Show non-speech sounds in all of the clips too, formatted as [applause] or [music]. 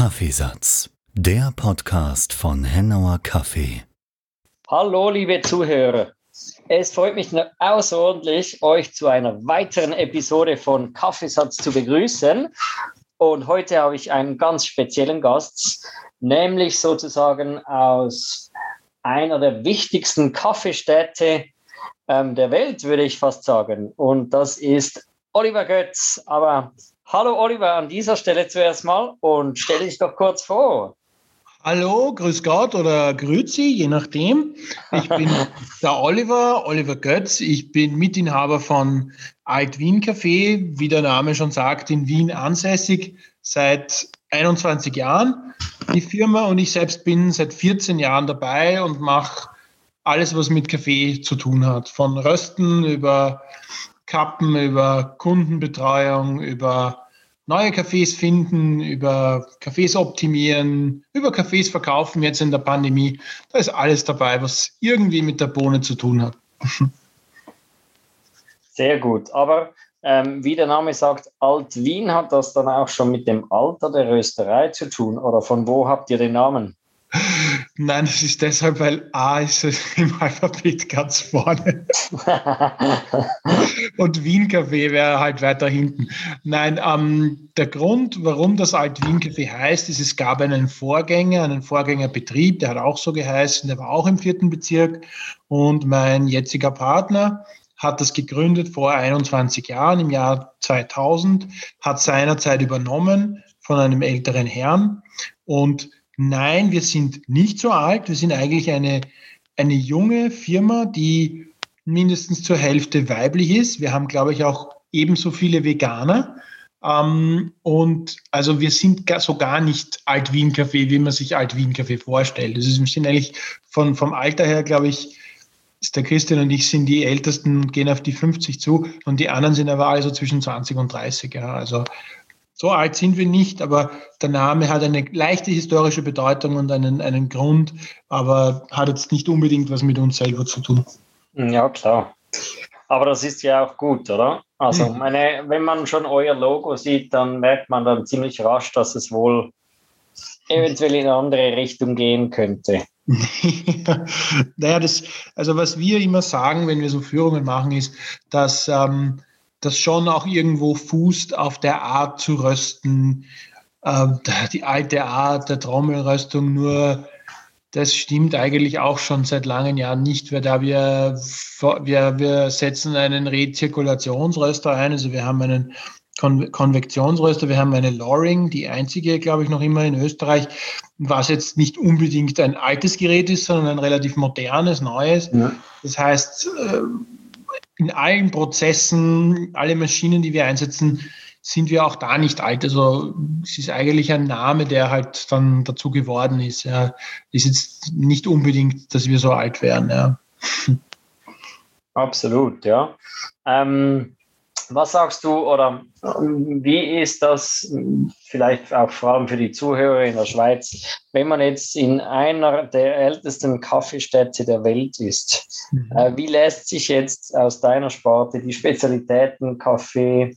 Kaffeesatz, der Podcast von Hennauer Kaffee. Hallo, liebe Zuhörer. Es freut mich außerordentlich, euch zu einer weiteren Episode von Kaffeesatz zu begrüßen. Und heute habe ich einen ganz speziellen Gast, nämlich sozusagen aus einer der wichtigsten Kaffeestädte ähm, der Welt, würde ich fast sagen. Und das ist Oliver Götz. Aber hallo Oliver an dieser Stelle zuerst mal und stell dich doch kurz vor. Hallo, grüß Gott oder grüezi, je nachdem. Ich bin [laughs] der Oliver, Oliver Götz. Ich bin Mitinhaber von Alt Wien Café, wie der Name schon sagt, in Wien ansässig seit 21 Jahren. Die Firma und ich selbst bin seit 14 Jahren dabei und mache alles, was mit Kaffee zu tun hat. Von Rösten über Kappen, über Kundenbetreuung, über neue Cafés finden, über Cafés optimieren, über Cafés verkaufen jetzt in der Pandemie. Da ist alles dabei, was irgendwie mit der Bohne zu tun hat. [laughs] Sehr gut. Aber ähm, wie der Name sagt, Alt-Wien hat das dann auch schon mit dem Alter der Rösterei zu tun? Oder von wo habt ihr den Namen? [laughs] Nein, das ist deshalb, weil A ist [laughs] im Alphabet ganz vorne. [laughs] Und Wien Café wäre halt weiter hinten. Nein, ähm, der Grund, warum das Alt Wien Café heißt, ist, es gab einen Vorgänger, einen Vorgängerbetrieb, der hat auch so geheißen, der war auch im vierten Bezirk. Und mein jetziger Partner hat das gegründet vor 21 Jahren, im Jahr 2000, hat seinerzeit übernommen von einem älteren Herrn und Nein, wir sind nicht so alt. Wir sind eigentlich eine, eine junge Firma, die mindestens zur Hälfte weiblich ist. Wir haben, glaube ich, auch ebenso viele Veganer. Ähm, und also wir sind gar, so gar nicht Alt-Wien-Café, wie man sich Alt-Wien-Café vorstellt. Das ist, wir sind eigentlich von, vom Alter her, glaube ich, ist der Christian und ich sind die Ältesten gehen auf die 50 zu und die anderen sind aber also zwischen 20 und 30. Ja. Also so alt sind wir nicht, aber der Name hat eine leichte historische Bedeutung und einen, einen Grund, aber hat jetzt nicht unbedingt was mit uns selber zu tun. Ja, klar. Aber das ist ja auch gut, oder? Also, hm. meine, wenn man schon euer Logo sieht, dann merkt man dann ziemlich rasch, dass es wohl eventuell in eine andere Richtung gehen könnte. [laughs] naja, das, also was wir immer sagen, wenn wir so Führungen machen, ist, dass ähm, das schon auch irgendwo fußt auf der Art zu rösten, äh, die alte Art der Trommelröstung, nur das stimmt eigentlich auch schon seit langen Jahren nicht, weil da wir, wir, wir setzen einen Rezirkulationsröster ein, also wir haben einen Kon Konvektionsröster, wir haben eine Loring, die einzige, glaube ich, noch immer in Österreich, was jetzt nicht unbedingt ein altes Gerät ist, sondern ein relativ modernes, neues. Ja. Das heißt, äh, in allen Prozessen, alle Maschinen, die wir einsetzen, sind wir auch da nicht alt. Also es ist eigentlich ein Name, der halt dann dazu geworden ist. Ja. Ist jetzt nicht unbedingt, dass wir so alt wären. Ja. Absolut, ja. Ähm, was sagst du oder wie ist das vielleicht auch vor allem für die Zuhörer in der Schweiz, wenn man jetzt in einer der ältesten Kaffeestädte der Welt ist? Mhm. Äh, wie lässt sich jetzt aus deiner Sparte die Spezialitäten Kaffee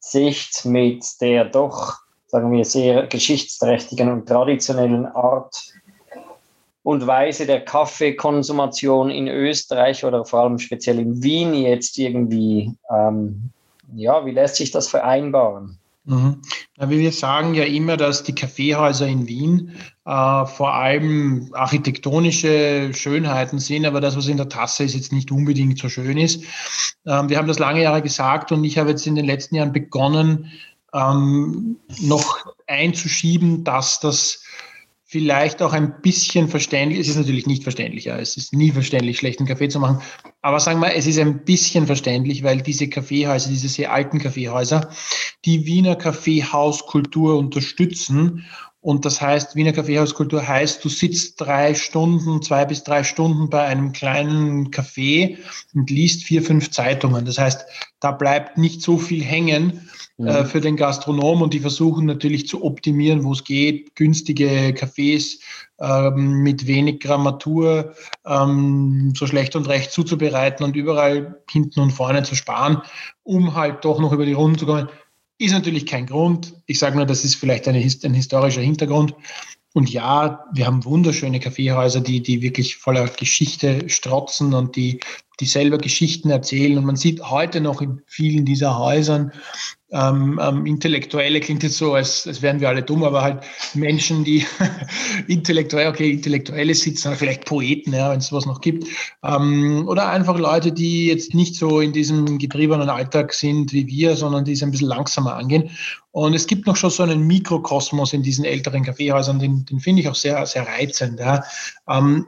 Sicht mit der doch, sagen wir, sehr geschichtsträchtigen und traditionellen Art und Weise der Kaffeekonsumation in Österreich oder vor allem speziell in Wien jetzt irgendwie ähm, ja, wie lässt sich das vereinbaren? Mhm. Ja, wir sagen ja immer, dass die Kaffeehäuser in Wien äh, vor allem architektonische Schönheiten sind, aber das, was in der Tasse ist, jetzt nicht unbedingt so schön ist. Ähm, wir haben das lange Jahre gesagt und ich habe jetzt in den letzten Jahren begonnen, ähm, noch einzuschieben, dass das vielleicht auch ein bisschen verständlich. Es ist natürlich nicht verständlicher. Es ist nie verständlich, schlechten Kaffee zu machen. Aber sagen wir, es ist ein bisschen verständlich, weil diese Kaffeehäuser, diese sehr alten Kaffeehäuser, die Wiener Kaffeehauskultur unterstützen. Und das heißt, Wiener Kaffeehauskultur heißt, du sitzt drei Stunden, zwei bis drei Stunden bei einem kleinen Café und liest vier, fünf Zeitungen. Das heißt, da bleibt nicht so viel hängen äh, mhm. für den Gastronom und die versuchen natürlich zu optimieren, wo es geht, günstige Cafés ähm, mit wenig Grammatur ähm, so schlecht und recht zuzubereiten und überall hinten und vorne zu sparen, um halt doch noch über die Runden zu kommen. ist natürlich kein Grund. Ich sage nur, das ist vielleicht eine, ein historischer Hintergrund. Und ja, wir haben wunderschöne Kaffeehäuser, die, die wirklich voller Geschichte strotzen und die, die selber Geschichten erzählen. Und man sieht heute noch in vielen dieser Häusern ähm, ähm, Intellektuelle klingt jetzt so, als, als wären wir alle dumm, aber halt Menschen, die [laughs] intellektuell, okay, Intellektuelle sitzen, vielleicht Poeten, ja, wenn es sowas noch gibt. Ähm, oder einfach Leute, die jetzt nicht so in diesem getriebenen Alltag sind wie wir, sondern die es ein bisschen langsamer angehen. Und es gibt noch schon so einen Mikrokosmos in diesen älteren Kaffeehäusern, den, den finde ich auch sehr, sehr reizend. Ja. Ähm,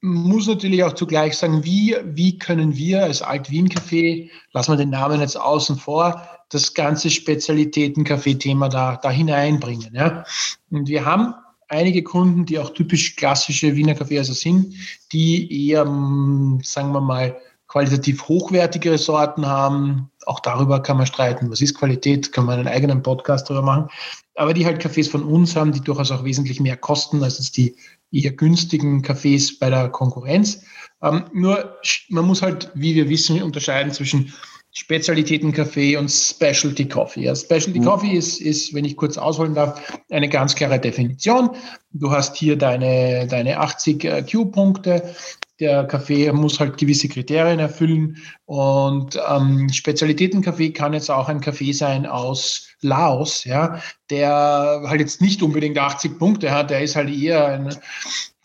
muss natürlich auch zugleich sagen, wie, wie können wir als Alt-Wien-Café, lassen wir den Namen jetzt außen vor, das ganze Spezialitäten-Kaffee-Thema da, da hineinbringen. Ja? Und wir haben einige Kunden, die auch typisch klassische Wiener Kaffeehäuser sind, die eher, hm, sagen wir mal, qualitativ hochwertigere Sorten haben. Auch darüber kann man streiten. Was ist Qualität? Kann man einen eigenen Podcast darüber machen. Aber die halt Kaffees von uns haben, die durchaus auch wesentlich mehr kosten als die eher günstigen Kaffees bei der Konkurrenz. Ähm, nur man muss halt, wie wir wissen, unterscheiden zwischen Spezialitäten-Kaffee und Specialty Coffee. Ja, Specialty mhm. Coffee ist, ist, wenn ich kurz ausholen darf, eine ganz klare Definition. Du hast hier deine, deine 80 äh, Q-Punkte. Der Kaffee muss halt gewisse Kriterien erfüllen. Und ähm, Spezialitäten-Kaffee kann jetzt auch ein Kaffee sein aus Laos, ja, der halt jetzt nicht unbedingt 80 Punkte hat. Der ist halt eher ein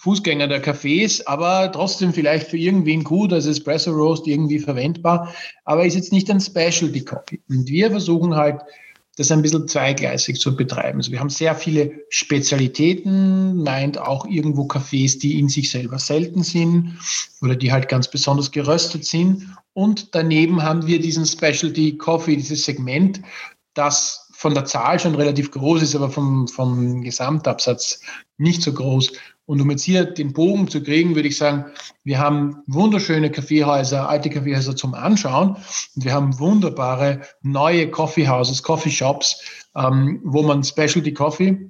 Fußgänger der Cafés, aber trotzdem vielleicht für irgendwen gut als Espresso Roast irgendwie verwendbar, aber ist jetzt nicht ein Specialty Coffee. Und wir versuchen halt, das ein bisschen zweigleisig zu betreiben. Also wir haben sehr viele Spezialitäten, meint auch irgendwo Cafés, die in sich selber selten sind oder die halt ganz besonders geröstet sind. Und daneben haben wir diesen Specialty Coffee, dieses Segment, das von der Zahl schon relativ groß ist, aber vom, vom Gesamtabsatz nicht so groß. Und um jetzt hier den Bogen zu kriegen, würde ich sagen, wir haben wunderschöne Kaffeehäuser, alte Kaffeehäuser zum Anschauen. Und wir haben wunderbare neue Coffeehouses, Coffeeshops, ähm, wo man Specialty Coffee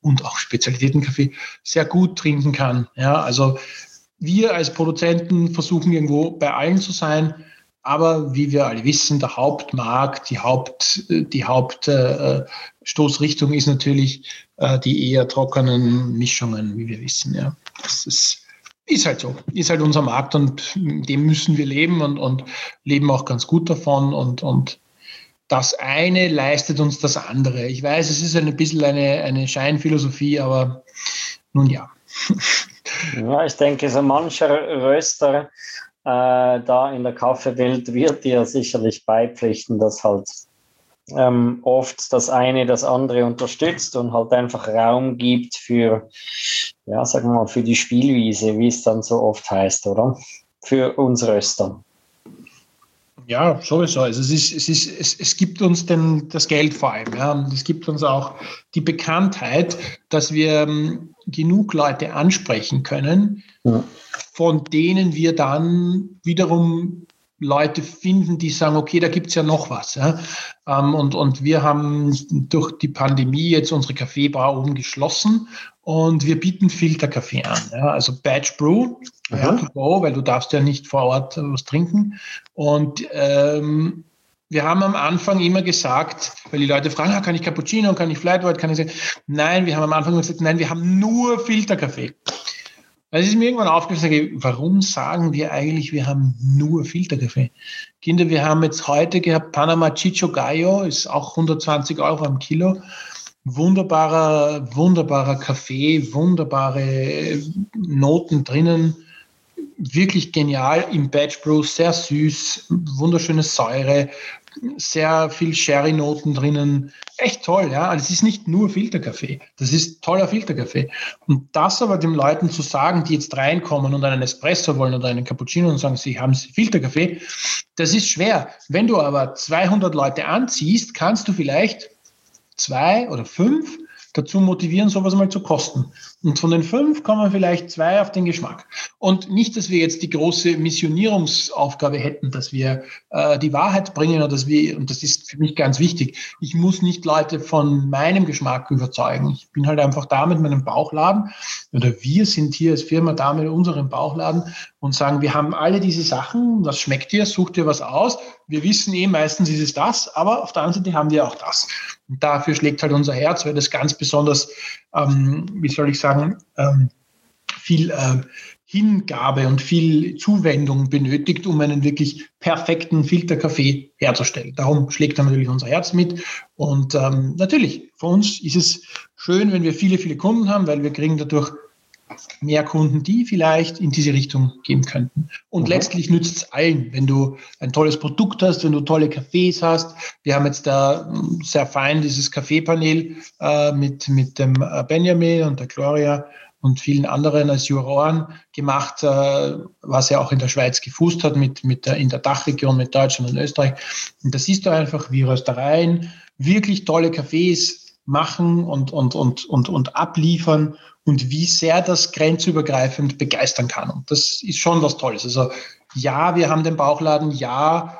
und auch Spezialitätenkaffee sehr gut trinken kann. Ja, also wir als Produzenten versuchen irgendwo bei allen zu sein. Aber wie wir alle wissen, der Hauptmarkt, die, Haupt, die Hauptstoßrichtung ist natürlich äh, die eher trockenen Mischungen, wie wir wissen. Ja. Das ist, ist halt so, ist halt unser Markt und dem müssen wir leben und, und leben auch ganz gut davon und, und das eine leistet uns das andere. Ich weiß, es ist ein bisschen eine, eine Scheinphilosophie, aber nun ja. Ja, ich denke, so mancher Röster äh, da in der Kaffeewelt wird dir sicherlich beipflichten, dass halt ähm, oft das eine das andere unterstützt und halt einfach Raum gibt für, ja, sagen wir mal, für die Spielwiese, wie es dann so oft heißt, oder? Für uns Röster. Ja, sowieso. Also es, ist, es, ist, es, es gibt uns denn das Geld vor allem. Ja. Es gibt uns auch die Bekanntheit, dass wir ähm, genug Leute ansprechen können, ja von denen wir dann wiederum Leute finden, die sagen, okay, da gibt es ja noch was. Ja? Ähm, und, und wir haben durch die Pandemie jetzt unsere Kaffeebar oben geschlossen und wir bieten Filterkaffee an. Ja? Also Batch Brew, ja, to go, weil du darfst ja nicht vor Ort was trinken. Und ähm, wir haben am Anfang immer gesagt, weil die Leute fragen, ah, kann ich Cappuccino, kann ich Flat White, kann ich nein, wir haben am Anfang gesagt, nein, wir haben nur Filterkaffee. Es ist mir irgendwann aufgefallen, warum sagen wir eigentlich, wir haben nur Filterkaffee? Kinder, wir haben jetzt heute gehabt Panama Chicho Gallo, ist auch 120 Euro am Kilo. Wunderbarer, wunderbarer Kaffee, wunderbare Noten drinnen. Wirklich genial im Batch Brew, sehr süß, wunderschöne Säure, sehr viel Sherry-Noten drinnen. Echt toll, ja. Also es ist nicht nur Filterkaffee. Das ist toller Filterkaffee. Und das aber den Leuten zu sagen, die jetzt reinkommen und einen Espresso wollen oder einen Cappuccino und sagen, sie haben Filterkaffee, das ist schwer. Wenn du aber 200 Leute anziehst, kannst du vielleicht zwei oder fünf dazu motivieren, sowas mal zu kosten. Und von den fünf kommen vielleicht zwei auf den Geschmack. Und nicht, dass wir jetzt die große Missionierungsaufgabe hätten, dass wir äh, die Wahrheit bringen oder dass wir, und das ist für mich ganz wichtig, ich muss nicht Leute von meinem Geschmack überzeugen. Ich bin halt einfach da mit meinem Bauchladen oder wir sind hier als Firma da mit unserem Bauchladen und sagen, wir haben alle diese Sachen, was schmeckt dir, such dir was aus. Wir wissen eh, meistens ist es das, aber auf der anderen Seite haben wir auch das. Und dafür schlägt halt unser Herz, weil das ganz besonders, ähm, wie soll ich sagen, ähm, viel äh, Hingabe und viel Zuwendung benötigt, um einen wirklich perfekten Filterkaffee herzustellen. Darum schlägt dann natürlich unser Herz mit. Und ähm, natürlich, für uns ist es schön, wenn wir viele, viele Kunden haben, weil wir kriegen dadurch mehr Kunden, die vielleicht in diese Richtung gehen könnten. Und mhm. letztlich nützt es allen, wenn du ein tolles Produkt hast, wenn du tolle Cafés hast. Wir haben jetzt da hm, sehr fein dieses Kaffeepanel äh, mit, mit dem äh, Benjamin und der Gloria und vielen anderen als Juroren gemacht, äh, was ja auch in der Schweiz gefußt hat, mit, mit der, in der Dachregion mit Deutschland und Österreich. Und da siehst du einfach, wie Röstereien wirklich tolle Cafés machen und, und, und, und, und abliefern und wie sehr das grenzübergreifend begeistern kann. Und das ist schon was Tolles. Also ja, wir haben den Bauchladen, ja,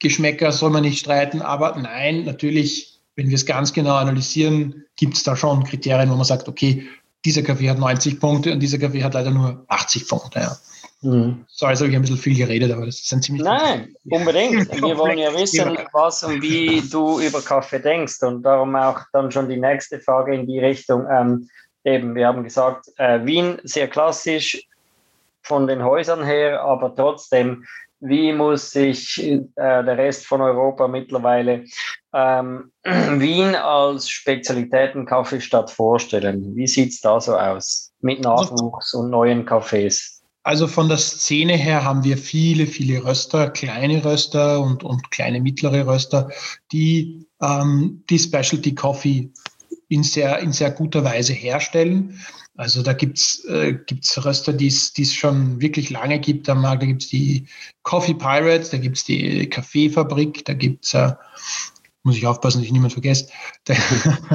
Geschmäcker soll man nicht streiten, aber nein, natürlich, wenn wir es ganz genau analysieren, gibt es da schon Kriterien, wo man sagt, okay, dieser Kaffee hat 90 Punkte und dieser Kaffee hat leider nur 80 Punkte. Ja. Mhm. So, also ich habe ein bisschen viel geredet, aber das ist ein ziemlich. Nein, unbedingt. [laughs] Wir wollen ja wissen, was und wie du über Kaffee denkst und darum auch dann schon die nächste Frage in die Richtung. Ähm, eben, wir haben gesagt, äh, Wien sehr klassisch von den Häusern her, aber trotzdem, wie muss sich äh, der Rest von Europa mittlerweile ähm, [clears throat] Wien als Spezialitäten-Kaffeestadt vorstellen? Wie sieht es da so aus mit Nachwuchs und neuen Cafés? Also von der Szene her haben wir viele, viele Röster, kleine Röster und, und kleine mittlere Röster, die ähm, die Specialty Coffee in sehr, in sehr guter Weise herstellen. Also da gibt's äh, gibt's Röster, die es schon wirklich lange gibt am Markt. Da gibt's die Coffee Pirates, da gibt's die Kaffeefabrik, da gibt's äh, muss ich aufpassen, dass ich niemand vergesse. [laughs] Das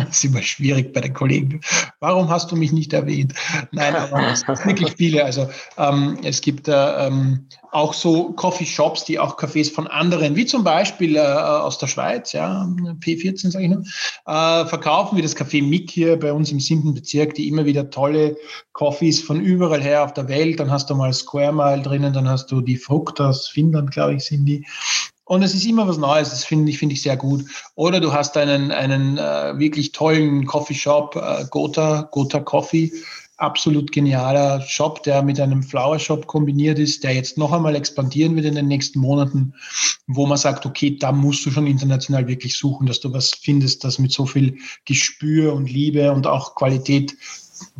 ist immer schwierig bei den Kollegen. Warum hast du mich nicht erwähnt? Nein, aber es gibt wirklich viele. Also ähm, es gibt äh, ähm, auch so Coffee-Shops, die auch Cafés von anderen, wie zum Beispiel äh, aus der Schweiz, ja, P14 sage ich nur, äh, verkaufen, wie das Café Mick hier bei uns im siebten Bezirk, die immer wieder tolle Coffees von überall her auf der Welt. Dann hast du mal Square Mile drinnen, dann hast du die Frucht aus Finnland, glaube ich, sind die. Und es ist immer was Neues, das finde ich, finde ich sehr gut. Oder du hast einen, einen äh, wirklich tollen Coffeeshop, äh, Gotha, Gotha Coffee, absolut genialer Shop, der mit einem Flower Shop kombiniert ist, der jetzt noch einmal expandieren wird in den nächsten Monaten, wo man sagt, okay, da musst du schon international wirklich suchen, dass du was findest, das mit so viel Gespür und Liebe und auch Qualität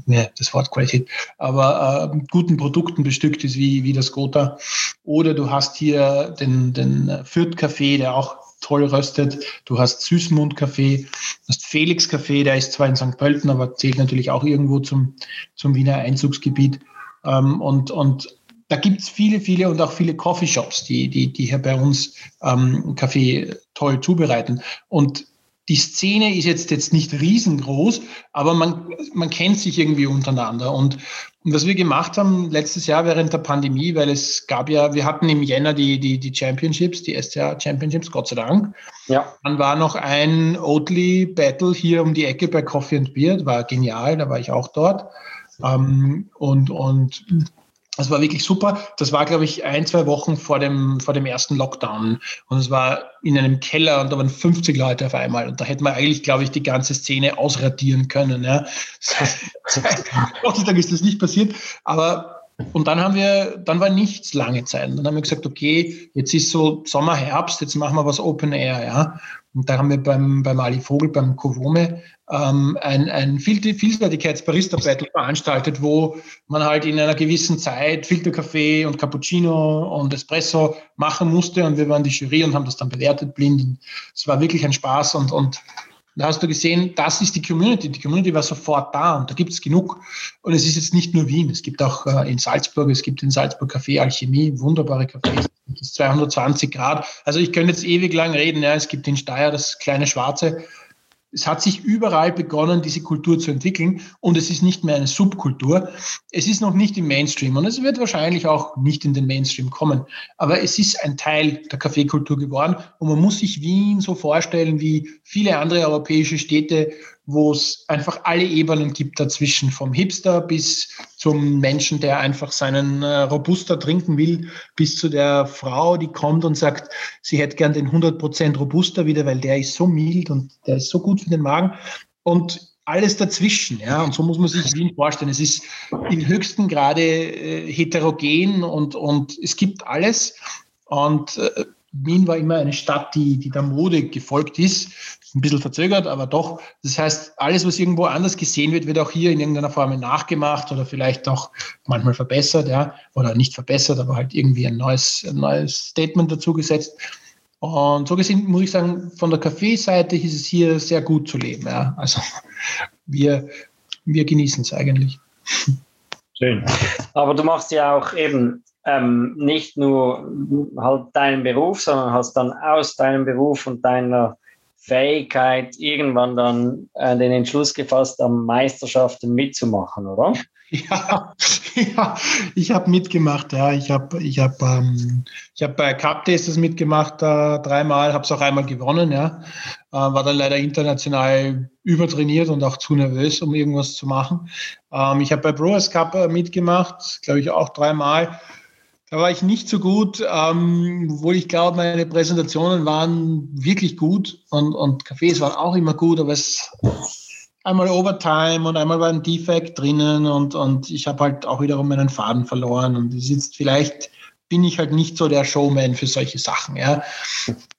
ne, das Wort Qualität, aber äh, guten Produkten bestückt ist, wie, wie das Gotha. Oder du hast hier den, den Fürth-Kaffee, der auch toll röstet. Du hast Süßmund-Kaffee, du hast Felix-Kaffee, der ist zwar in St. Pölten, aber zählt natürlich auch irgendwo zum, zum Wiener Einzugsgebiet. Ähm, und, und da gibt es viele, viele und auch viele Coffeeshops, die, die, die hier bei uns ähm, Kaffee toll zubereiten. Und die Szene ist jetzt, jetzt nicht riesengroß, aber man, man kennt sich irgendwie untereinander. Und, und was wir gemacht haben letztes Jahr während der Pandemie, weil es gab ja, wir hatten im Jänner die, die, die Championships, die SCA Championships, Gott sei Dank. Ja. Dann war noch ein Oatly Battle hier um die Ecke bei Coffee and Beer, war genial, da war ich auch dort. Ähm, und, und das war wirklich super. Das war, glaube ich, ein, zwei Wochen vor dem, vor dem ersten Lockdown. Und es war in einem Keller und da waren 50 Leute auf einmal. Und da hätte man eigentlich, glaube ich, die ganze Szene ausradieren können. Ja. [laughs] Gott sei Dank ist das nicht passiert. Aber und dann haben wir, dann war nichts lange Zeit. Und dann haben wir gesagt, okay, jetzt ist so Sommer, Herbst, jetzt machen wir was Open Air, ja. Und da haben wir beim, beim Ali Vogel, beim Covome, ähm, ein, ein Vielfältigkeits-Barista-Battle veranstaltet, wo man halt in einer gewissen Zeit Filterkaffee und Cappuccino und Espresso machen musste. Und wir waren die Jury und haben das dann bewertet blind. Es war wirklich ein Spaß und, und da hast du gesehen, das ist die Community. Die Community war sofort da und da gibt es genug. Und es ist jetzt nicht nur Wien, es gibt auch äh, in Salzburg, es gibt in Salzburg Café Alchemie, wunderbare Cafés, es ist 220 Grad. Also ich könnte jetzt ewig lang reden. Ja. Es gibt in Steyr das kleine Schwarze, es hat sich überall begonnen, diese Kultur zu entwickeln und es ist nicht mehr eine Subkultur. Es ist noch nicht im Mainstream und es wird wahrscheinlich auch nicht in den Mainstream kommen. Aber es ist ein Teil der Kaffeekultur geworden und man muss sich Wien so vorstellen wie viele andere europäische Städte, wo es einfach alle Ebenen gibt dazwischen, vom Hipster bis zum Menschen, der einfach seinen äh, Robuster trinken will, bis zu der Frau, die kommt und sagt, sie hätte gern den 100% Robuster wieder, weil der ist so mild und der ist so gut für den Magen. Und alles dazwischen, ja, und so muss man sich Wien vorstellen. Es ist im höchsten Grade äh, heterogen und, und es gibt alles. Und äh, Wien war immer eine Stadt, die, die der Mode gefolgt ist. Ein bisschen verzögert, aber doch. Das heißt, alles, was irgendwo anders gesehen wird, wird auch hier in irgendeiner Form nachgemacht oder vielleicht auch manchmal verbessert, ja, oder nicht verbessert, aber halt irgendwie ein neues, ein neues Statement dazu gesetzt. Und so gesehen muss ich sagen, von der Kaffeeseite ist es hier sehr gut zu leben. Ja. Also wir, wir genießen es eigentlich. Schön. Aber du machst ja auch eben ähm, nicht nur halt deinen Beruf, sondern hast dann aus deinem Beruf und deiner Fähigkeit irgendwann dann äh, den Entschluss gefasst, am Meisterschaften mitzumachen, oder? [laughs] Ja, ja ich habe mitgemacht. Ja, ich habe ich hab, ähm, hab bei Cup Tasters mitgemacht äh, dreimal, habe es auch einmal gewonnen. Ja, äh, war dann leider international übertrainiert und auch zu nervös, um irgendwas zu machen. Ähm, ich habe bei Brewers Cup äh, mitgemacht, glaube ich auch dreimal. Da war ich nicht so gut, ähm, obwohl ich glaube, meine Präsentationen waren wirklich gut und, und Cafés waren auch immer gut, aber es einmal Overtime und einmal war ein Defekt drinnen und, und ich habe halt auch wiederum meinen Faden verloren und ist vielleicht bin ich halt nicht so der Showman für solche Sachen. Ja.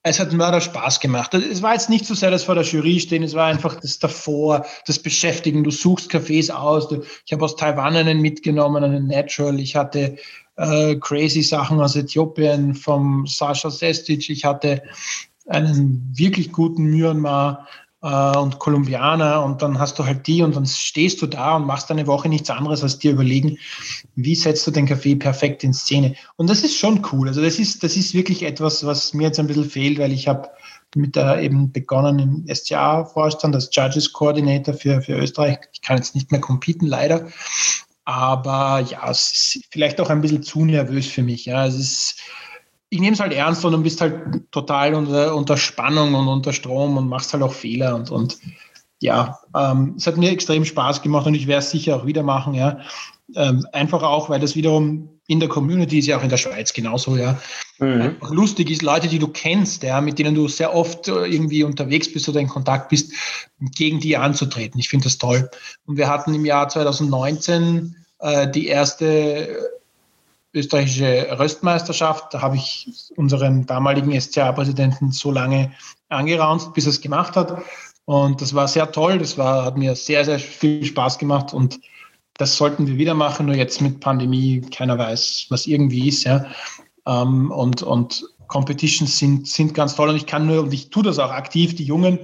Es hat Mörder Spaß gemacht. Es war jetzt nicht so sehr das vor der Jury stehen, es war einfach das davor, das Beschäftigen. Du suchst Cafés aus. Ich habe aus Taiwan einen mitgenommen, einen Natural. Ich hatte äh, crazy Sachen aus Äthiopien vom Sascha Sestic. Ich hatte einen wirklich guten Myanmar äh, und Kolumbianer und dann hast du halt die und dann stehst du da und machst eine Woche nichts anderes als dir überlegen, wie setzt du den Kaffee perfekt in Szene. Und das ist schon cool. Also das ist, das ist wirklich etwas, was mir jetzt ein bisschen fehlt, weil ich habe mit der eben begonnen im SCA-Vorstand als Judges Coordinator für, für Österreich. Ich kann jetzt nicht mehr competen, leider. Aber ja, es ist vielleicht auch ein bisschen zu nervös für mich. Ja, es ist, ich nehme es halt ernst und du bist halt total unter, unter Spannung und unter Strom und machst halt auch Fehler und, und ja, ähm, es hat mir extrem Spaß gemacht und ich werde es sicher auch wieder machen, ja. Ähm, einfach auch, weil das wiederum in der Community ist ja auch in der Schweiz genauso, ja. Mhm. lustig ist, Leute, die du kennst, ja, mit denen du sehr oft äh, irgendwie unterwegs bist oder in Kontakt bist, gegen die anzutreten. Ich finde das toll. Und wir hatten im Jahr 2019 äh, die erste österreichische Röstmeisterschaft. Da habe ich unseren damaligen SCA-Präsidenten so lange angeraunzt, bis er es gemacht hat. Und das war sehr toll. Das war, hat mir sehr, sehr viel Spaß gemacht. Und das sollten wir wieder machen. Nur jetzt mit Pandemie, keiner weiß, was irgendwie ist. Ja. Ähm, und, und Competitions sind, sind ganz toll und ich kann nur, und ich tue das auch aktiv, die Jungen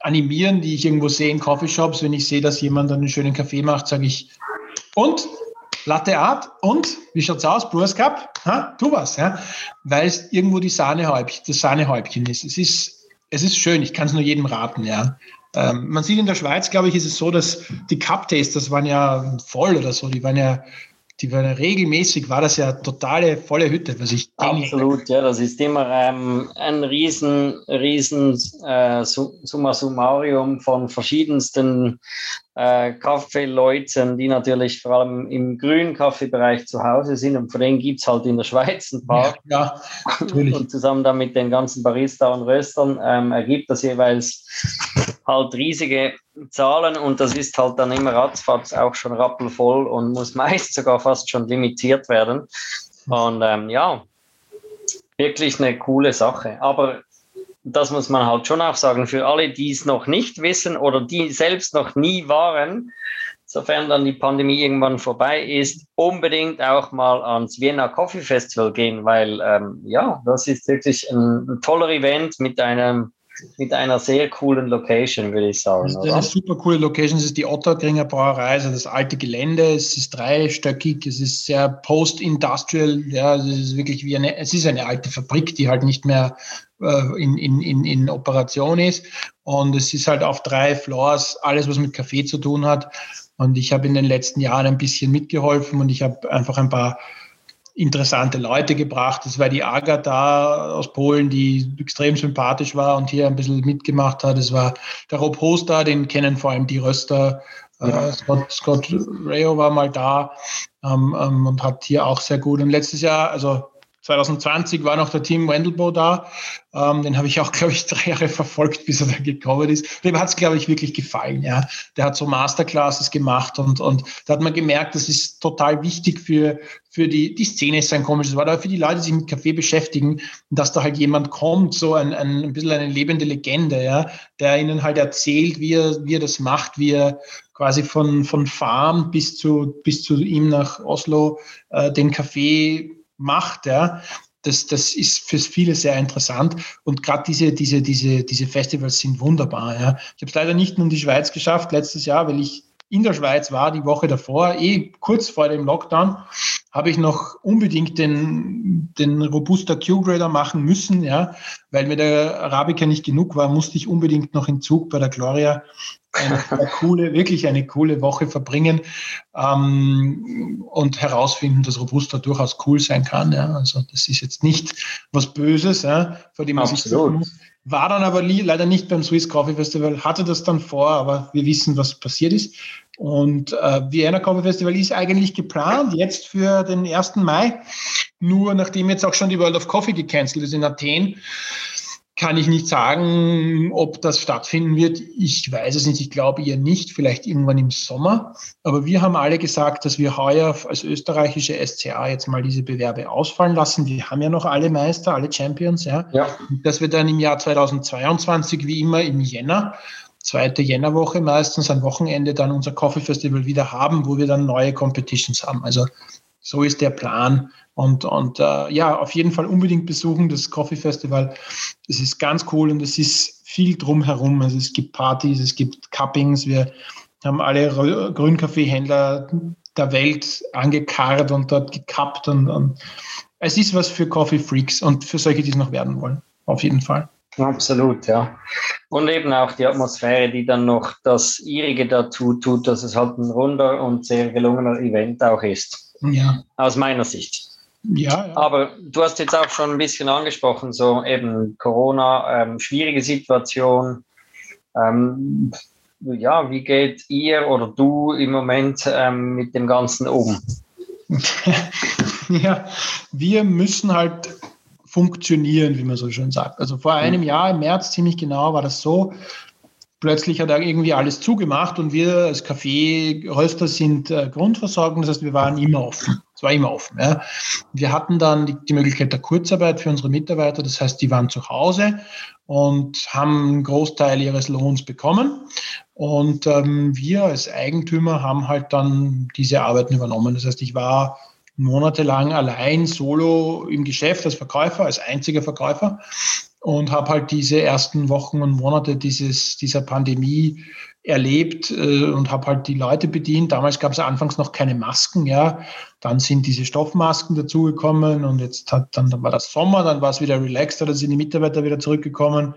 animieren, die ich irgendwo sehe in Coffeeshops. Wenn ich sehe, dass jemand einen schönen Kaffee macht, sage ich, und Latte Art und wie schaut's aus? Brewers Cup? Ha? Tu was, ja? Weil es irgendwo die Sahnehäubchen, das Sahnehäubchen ist. Es ist, es ist schön, ich kann es nur jedem raten, ja. Ähm, man sieht in der Schweiz, glaube ich, ist es so, dass die Cup-Tasters waren ja voll oder so, die waren ja die waren regelmäßig, war das ja totale volle Hütte, was ich Absolut, ja, das ist immer ähm, ein riesen, riesen äh, Summa Summarium von verschiedensten äh, Kaffeeleuten, die natürlich vor allem im grünen Kaffeebereich zu Hause sind und von denen gibt es halt in der Schweiz ein paar. Ja, ja [laughs] natürlich. Und zusammen dann mit den ganzen Barista und Röstern ähm, ergibt das jeweils halt riesige Zahlen und das ist halt dann immer ratzfatz auch schon rappelvoll und muss [laughs] meist sogar fast schon limitiert werden. Und ähm, ja, wirklich eine coole Sache. Aber das muss man halt schon auch sagen, für alle, die es noch nicht wissen oder die selbst noch nie waren, sofern dann die Pandemie irgendwann vorbei ist, unbedingt auch mal ans Vienna Coffee Festival gehen, weil ähm, ja, das ist wirklich ein, ein toller Event mit einem mit einer sehr coolen Location, würde ich sagen. Das ist eine super coole Location. Es ist die Otterkringer Brauerei, also das alte Gelände. Es ist dreistöckig, es ist sehr post-industrial. Ja, es ist wirklich wie eine, es ist eine alte Fabrik, die halt nicht mehr äh, in, in, in, in Operation ist. Und es ist halt auf drei Floors alles, was mit Kaffee zu tun hat. Und ich habe in den letzten Jahren ein bisschen mitgeholfen und ich habe einfach ein paar interessante Leute gebracht. Es war die Agatha aus Polen, die extrem sympathisch war und hier ein bisschen mitgemacht hat. Es war der Rob Hoster, den kennen vor allem die Röster. Äh, ja. Scott, Scott Rayo war mal da ähm, ähm, und hat hier auch sehr gut. Und letztes Jahr, also 2020 war noch der Team Wendelbo da. Ähm, den habe ich auch, [laughs] glaube ich, drei Jahre verfolgt, bis er da gekommen ist. Dem hat es, glaube ich, wirklich gefallen. Ja. Der hat so Masterclasses gemacht und, und da hat man gemerkt, das ist total wichtig für, für die, die Szene ist ein komisches Wort, aber für die Leute, die sich mit Kaffee beschäftigen, dass da halt jemand kommt, so ein, ein, ein bisschen eine lebende Legende, ja, der ihnen halt erzählt, wie er, wie er das macht, wie er quasi von, von Farm bis zu, bis zu ihm nach Oslo äh, den Kaffee macht, ja, das, das ist für viele sehr interessant. Und gerade diese, diese, diese, diese Festivals sind wunderbar. Ja. Ich habe es leider nicht nur in die Schweiz geschafft letztes Jahr, weil ich in der Schweiz war, die Woche davor, eh kurz vor dem Lockdown, habe ich noch unbedingt den, den Robusta Q-Grader machen müssen, ja, weil mir der Arabica nicht genug war, musste ich unbedingt noch in Zug bei der Gloria eine, coole, wirklich eine coole Woche verbringen ähm, und herausfinden, dass Robusta durchaus cool sein kann. Ja. Also das ist jetzt nicht was Böses, ja, vor dem man Absolut. sich war dann aber leider nicht beim Swiss Coffee Festival, hatte das dann vor, aber wir wissen, was passiert ist. Und äh, Vienna Coffee Festival ist eigentlich geplant jetzt für den 1. Mai. Nur nachdem jetzt auch schon die World of Coffee gecancelt ist in Athen, kann ich nicht sagen, ob das stattfinden wird. Ich weiß es nicht. Ich glaube eher nicht. Vielleicht irgendwann im Sommer. Aber wir haben alle gesagt, dass wir heuer als österreichische SCA jetzt mal diese Bewerbe ausfallen lassen. Wir haben ja noch alle Meister, alle Champions. Ja. ja. Dass wir dann im Jahr 2022 wie immer im Jänner zweite Jännerwoche meistens am Wochenende dann unser Coffee Festival wieder haben, wo wir dann neue Competitions haben. Also so ist der Plan. Und, und äh, ja, auf jeden Fall unbedingt besuchen das Coffee Festival. Es ist ganz cool und es ist viel drumherum. Also es gibt Partys, es gibt Cuppings. Wir haben alle Grünkaffeehändler der Welt angekarrt und dort gekappt. Und, und es ist was für Coffee Freaks und für solche, die es noch werden wollen. Auf jeden Fall. Absolut, ja. Und eben auch die Atmosphäre, die dann noch das ihrige dazu tut, dass es halt ein runder und sehr gelungener Event auch ist. Ja. Aus meiner Sicht. Ja, ja. Aber du hast jetzt auch schon ein bisschen angesprochen, so eben Corona, ähm, schwierige Situation. Ähm, ja, wie geht ihr oder du im Moment ähm, mit dem Ganzen um? [laughs] ja, wir müssen halt funktionieren, wie man so schön sagt. Also vor einem Jahr im März ziemlich genau war das so. Plötzlich hat er irgendwie alles zugemacht und wir als Kaffeeröster sind äh, Grundversorgung, das heißt, wir waren immer offen. Es war immer offen. Ja. Wir hatten dann die, die, Möglichkeit der Kurzarbeit für unsere Mitarbeiter, das heißt, die waren zu Hause und haben einen Großteil ihres Lohns bekommen. Und ähm, wir als Eigentümer haben halt dann diese Arbeiten übernommen. Das heißt, ich war monatelang allein solo im Geschäft als Verkäufer, als einziger Verkäufer und habe halt diese ersten Wochen und Monate dieses, dieser Pandemie erlebt äh, und habe halt die Leute bedient. Damals gab es anfangs noch keine Masken, ja. Dann sind diese Stoffmasken dazugekommen und jetzt hat dann, dann war das Sommer, dann war es wieder relaxed, dann sind die Mitarbeiter wieder zurückgekommen.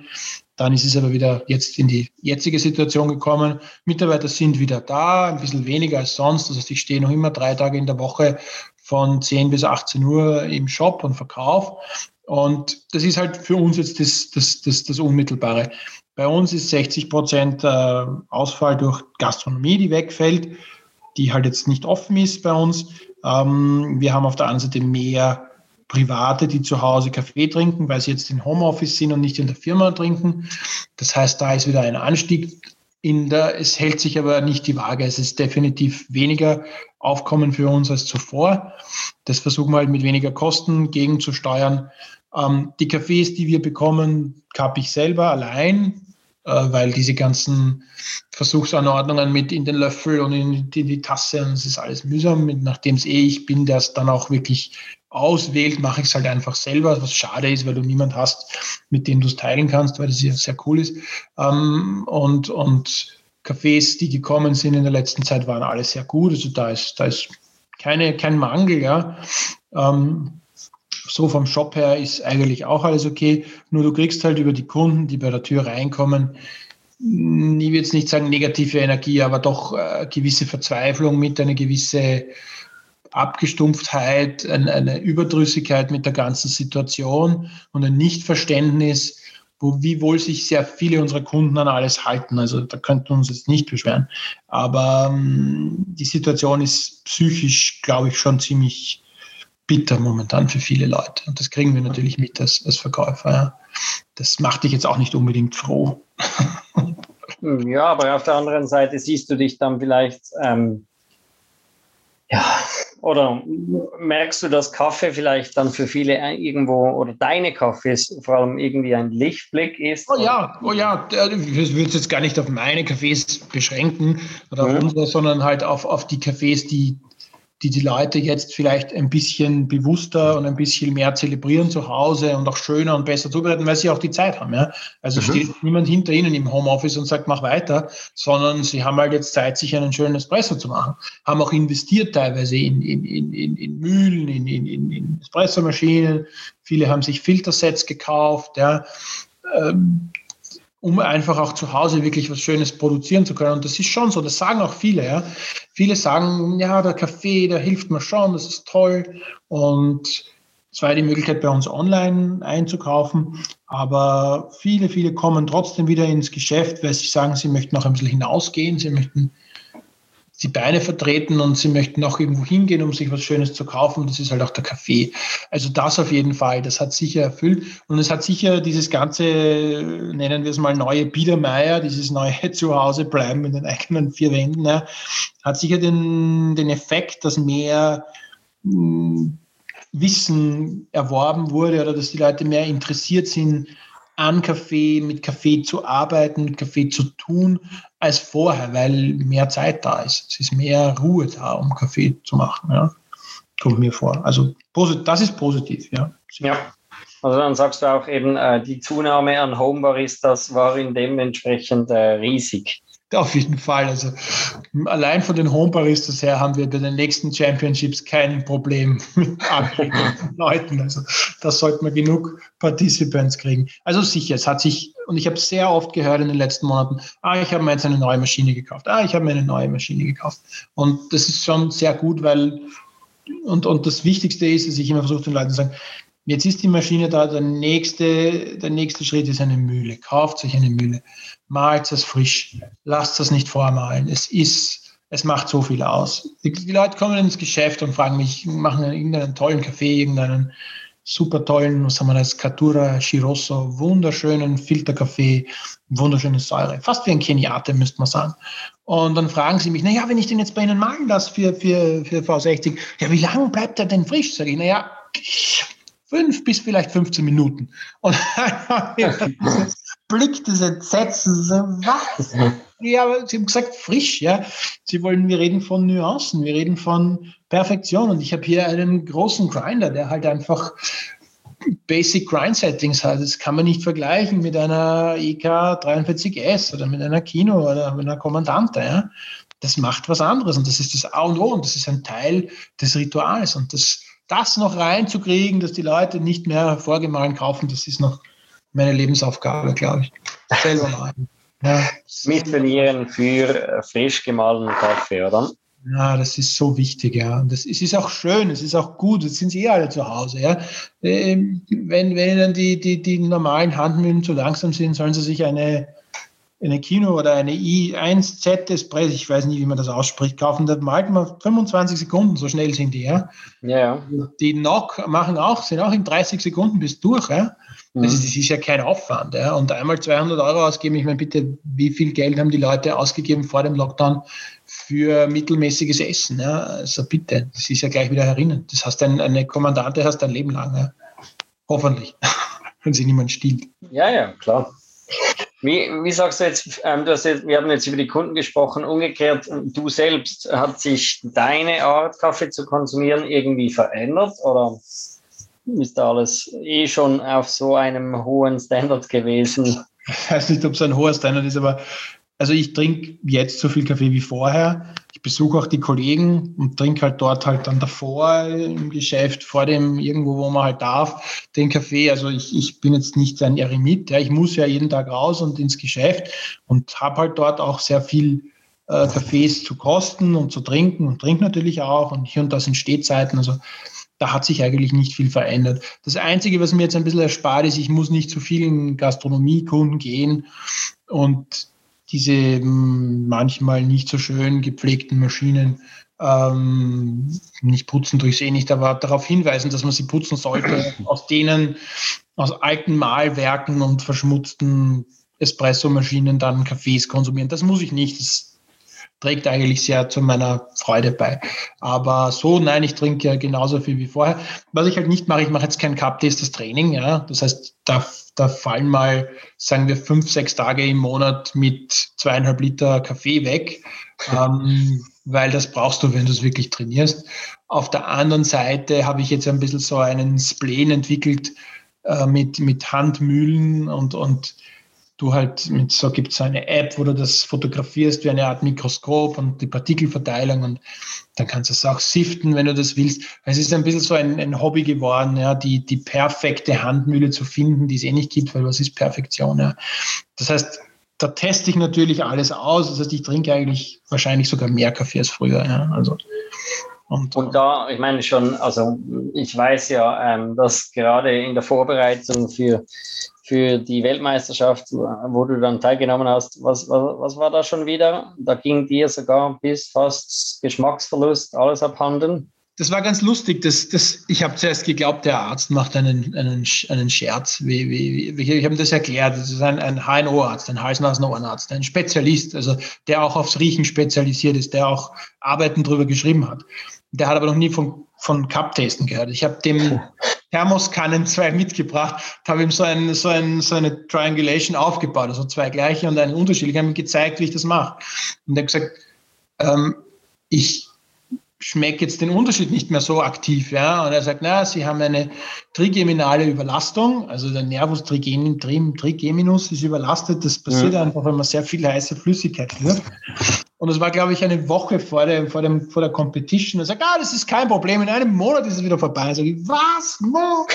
Dann ist es aber wieder jetzt in die jetzige Situation gekommen. Mitarbeiter sind wieder da, ein bisschen weniger als sonst. Das heißt, ich stehe noch immer drei Tage in der Woche von 10 bis 18 Uhr im Shop und Verkauf. Und das ist halt für uns jetzt das, das, das, das Unmittelbare. Bei uns ist 60 Prozent äh, Ausfall durch Gastronomie, die wegfällt, die halt jetzt nicht offen ist bei uns. Ähm, wir haben auf der anderen Seite mehr Private, die zu Hause Kaffee trinken, weil sie jetzt in Homeoffice sind und nicht in der Firma trinken. Das heißt, da ist wieder ein Anstieg in der, es hält sich aber nicht die Waage. Es ist definitiv weniger Aufkommen für uns als zuvor. Das versuchen wir halt mit weniger Kosten gegenzusteuern. Ähm, die Kaffees, die wir bekommen, kappe ich selber allein, weil diese ganzen Versuchsanordnungen mit in den Löffel und in die, in die Tasse, und es ist alles mühsam. Nachdem es eh ich bin, der es dann auch wirklich auswählt, mache ich es halt einfach selber, was schade ist, weil du niemand hast, mit dem du es teilen kannst, weil das ja sehr cool ist. Ähm, und, und Cafés, die gekommen sind in der letzten Zeit, waren alle sehr gut. Also da ist, da ist keine, kein Mangel, ja. Ähm, so vom Shop her ist eigentlich auch alles okay. Nur du kriegst halt über die Kunden, die bei der Tür reinkommen, ich will jetzt nicht sagen negative Energie, aber doch äh, gewisse Verzweiflung mit, eine gewisse Abgestumpftheit, eine, Überdrüssigkeit mit der ganzen Situation und ein Nichtverständnis, wo, wie wohl sich sehr viele unserer Kunden an alles halten. Also da könnten wir uns jetzt nicht beschweren. Aber ähm, die Situation ist psychisch, glaube ich, schon ziemlich bitter momentan für viele Leute. Und das kriegen wir natürlich mit als, als Verkäufer. Ja. Das macht dich jetzt auch nicht unbedingt froh. Ja, aber auf der anderen Seite siehst du dich dann vielleicht, ähm, ja, oder merkst du, dass Kaffee vielleicht dann für viele irgendwo oder deine Kaffees vor allem irgendwie ein Lichtblick ist? Oh ja, oh ja, ich würde es jetzt gar nicht auf meine Kaffees beschränken oder auf mhm. unsere, sondern halt auf, auf die Kaffees, die die die Leute jetzt vielleicht ein bisschen bewusster und ein bisschen mehr zelebrieren zu Hause und auch schöner und besser zubereiten, weil sie auch die Zeit haben. Ja? Also mhm. steht niemand hinter ihnen im Homeoffice und sagt, mach weiter, sondern sie haben halt jetzt Zeit, sich einen schönen Espresso zu machen. Haben auch investiert teilweise in, in, in, in Mühlen, in, in, in Espressomaschinen. Viele haben sich Filtersets gekauft. Ja? Ähm, um einfach auch zu Hause wirklich was Schönes produzieren zu können. Und das ist schon so, das sagen auch viele. Ja. Viele sagen, ja, der Kaffee, der hilft mir schon, das ist toll. Und es war die Möglichkeit, bei uns online einzukaufen. Aber viele, viele kommen trotzdem wieder ins Geschäft, weil sie sagen, sie möchten noch ein bisschen hinausgehen, sie möchten die Beine vertreten und sie möchten auch irgendwo hingehen, um sich was Schönes zu kaufen. Das ist halt auch der Kaffee. Also das auf jeden Fall, das hat sicher erfüllt. Und es hat sicher dieses ganze, nennen wir es mal neue Biedermeier, dieses neue [laughs] Zuhause bleiben in den eigenen vier Wänden, ja, hat sicher den, den Effekt, dass mehr mh, hm, Wissen erworben wurde oder dass die Leute mehr interessiert sind, an Kaffee, mit Kaffee zu arbeiten, mit Kaffee zu tun, als vorher, weil mehr Zeit da ist. Es ist mehr Ruhe da, um Kaffee zu machen. Ja. Kommt mir vor. Also das ist positiv, ja. Ja. Also dann sagst du auch eben, äh, die Zunahme an Homebaristas war in dementsprechend äh, riesig. [laughs] Auf jeden Fall. Also allein von den Homebaristas her haben wir bei den nächsten Championships kein Problem [laughs] mit [laughs] Leuten. Also da sollten wir genug Participants kriegen. Also sicher, es hat sich, und ich habe sehr oft gehört in den letzten Monaten, ah, ich habe mir jetzt eine neue Maschine gekauft, ah, ich habe mir eine neue Maschine gekauft. Und das ist schon sehr gut, weil, und, und das Wichtigste ist, dass ich immer versuche, den Leuten zu sagen, Jetzt ist die Maschine da, der nächste, der nächste Schritt ist eine Mühle. Kauft euch eine Mühle, malt es frisch, lasst es nicht vormalen. Es ist, es macht so viel aus. Die, die, Leute kommen ins Geschäft und fragen mich, machen irgendeinen tollen Kaffee, irgendeinen super tollen, was haben wir das, Catura Shiroso, wunderschönen Filterkaffee, wunderschöne Säure. Fast wie ein Keniate, müsste man sagen. Und dann fragen sie mich, naja, wenn ich den jetzt bei Ihnen malen lasse für, für, für V60, ja, wie lange bleibt er denn frisch? Sage ich, naja, fünf bis vielleicht 15 Minuten. Und [laughs] Blick des Entsetzens, was? Ja, aber sie haben gesagt, frisch, ja. Sie wollen, wir reden von Nuancen, wir reden von Perfektion. Und ich habe hier einen großen Grinder, der halt einfach Basic Grind Settings hat. Das kann man nicht vergleichen mit einer EK 43S oder mit einer Kino oder mit einer Kommandante, ja. Das macht was anderes und das ist das A und O und das ist ein Teil des Rituals und das das noch reinzukriegen, dass die Leute nicht mehr vorgemahlen kaufen, das ist noch meine Lebensaufgabe, glaube ich. Selber [laughs] machen. Ja. Missionieren für äh, frisch gemahlenen Kaffee, oder? Ja, das ist so wichtig, ja. Und das, es ist auch schön, es ist auch gut, jetzt sind sie eh alle zu Hause, ja. Ähm, wenn, wenn ihnen die, die, die normalen Handmühlen zu langsam sind, sollen sie sich eine, eine Kino oder eine i1Z Espresso, ich weiß nicht, wie man das ausspricht, kaufen, da malt man 25 Sekunden, so schnell sind die, ja. Ja. Die NOC machen auch, sind auch in 30 Sekunden bis durch, ja. Mhm. Also das ist ja kein Aufwand, ja. Und einmal 200 Euro ausgeben, ich meine, bitte, wie viel Geld haben die Leute ausgegeben vor dem Lockdown für mittelmäßiges Essen, ja. Also bitte, das ist ja gleich wieder herinnen. Das heißt, ein, eine Kommandante hast ein Leben lang, ja. Hoffentlich, [laughs] wenn sie niemand stiehlt. Ja, ja, klar. Wie, wie sagst du jetzt, ähm, du hast jetzt, wir haben jetzt über die Kunden gesprochen, umgekehrt, du selbst, hat sich deine Art, Kaffee zu konsumieren, irgendwie verändert oder ist da alles eh schon auf so einem hohen Standard gewesen? Ich weiß nicht, ob es ein hoher Standard ist, aber also ich trinke jetzt so viel Kaffee wie vorher. Ich besuche auch die Kollegen und trinke halt dort halt dann davor im Geschäft, vor dem irgendwo, wo man halt darf, den Kaffee. Also ich, ich bin jetzt nicht ein Eremit, ja, ich muss ja jeden Tag raus und ins Geschäft und habe halt dort auch sehr viel äh, Kaffees zu kosten und zu trinken und trinke natürlich auch und hier und da sind Stehzeiten. Also da hat sich eigentlich nicht viel verändert. Das Einzige, was mir jetzt ein bisschen erspart ist, ich muss nicht zu vielen Gastronomiekunden gehen und diese hm, manchmal nicht so schön gepflegten Maschinen ähm, nicht putzen tue ich sie eh nicht, aber darauf hinweisen, dass man sie putzen sollte, [clears throat] aus denen, aus alten Mahlwerken und verschmutzten Espresso-Maschinen dann Kaffees konsumieren. Das muss ich nicht. Das trägt eigentlich sehr zu meiner Freude bei. Aber so, nein, ich trinke ja genauso viel wie vorher. Was ich halt nicht mache, ich mache jetzt kein Cup-Taste, das Training. Ja? Das heißt, da, da fallen mal, sagen wir, fünf, sechs Tage im Monat mit zweieinhalb Liter Kaffee weg. [laughs] ähm, weil das brauchst du, wenn du es wirklich trainierst. Auf der anderen Seite habe ich jetzt ein bisschen so einen Spleen entwickelt äh, mit, mit Handmühlen und, und du halt mit so gibt es eine App, wo du das fotografierst wie eine Art Mikroskop und die Partikelverteilung und dann kannst du es auch siften, wenn du das willst. Es ist ein bisschen so ein, ein Hobby geworden, ja, die, die perfekte Handmühle zu finden, die es eh nicht gibt, weil was ist Perfektion? Ja. Das heißt, da teste ich natürlich alles aus. Das heißt, ich trinke eigentlich wahrscheinlich sogar mehr Kaffee als früher. Ja. Also, und, und, da, ich meine schon, also ich weiß ja, ähm, dass gerade in der Vorbereitung für für die Weltmeisterschaft, wo du dann teilgenommen hast, was, was, was war da schon wieder? Da ging dir sogar bis fast Geschmacksverlust alles abhanden. Das war ganz lustig. Das, das, ich habe zuerst geglaubt, der Arzt macht einen, einen, einen Scherz. Wie, wie, wie, ich habe das erklärt. Das ist ein, ein HNO-Arzt, ein Hals-Nasen-Ohrenarzt, ein Spezialist, also der auch aufs Riechen spezialisiert ist, der auch Arbeiten darüber geschrieben hat. Der hat aber noch nie von, von Cup-Testen gehört. Ich habe dem [laughs] Thermoskannen zwei mitgebracht, habe ihm so, ein, so, ein, so eine Triangulation aufgebaut, also zwei gleiche und einen unterschiedlichen. Ich habe ihm gezeigt, wie ich das mache. Und er hat gesagt, ähm, ich schmecke jetzt den Unterschied nicht mehr so aktiv. Ja? Und er sagt, na, Sie haben eine trigeminale Überlastung, also der Nervus trigeminus ist überlastet. Das passiert ja. einfach, wenn man sehr viel heiße Flüssigkeit führt. Und das war, glaube ich, eine Woche vor der, vor dem, vor der Competition. Er sagt, ah, das ist kein Problem, in einem Monat ist es wieder vorbei. Also ich, was? No.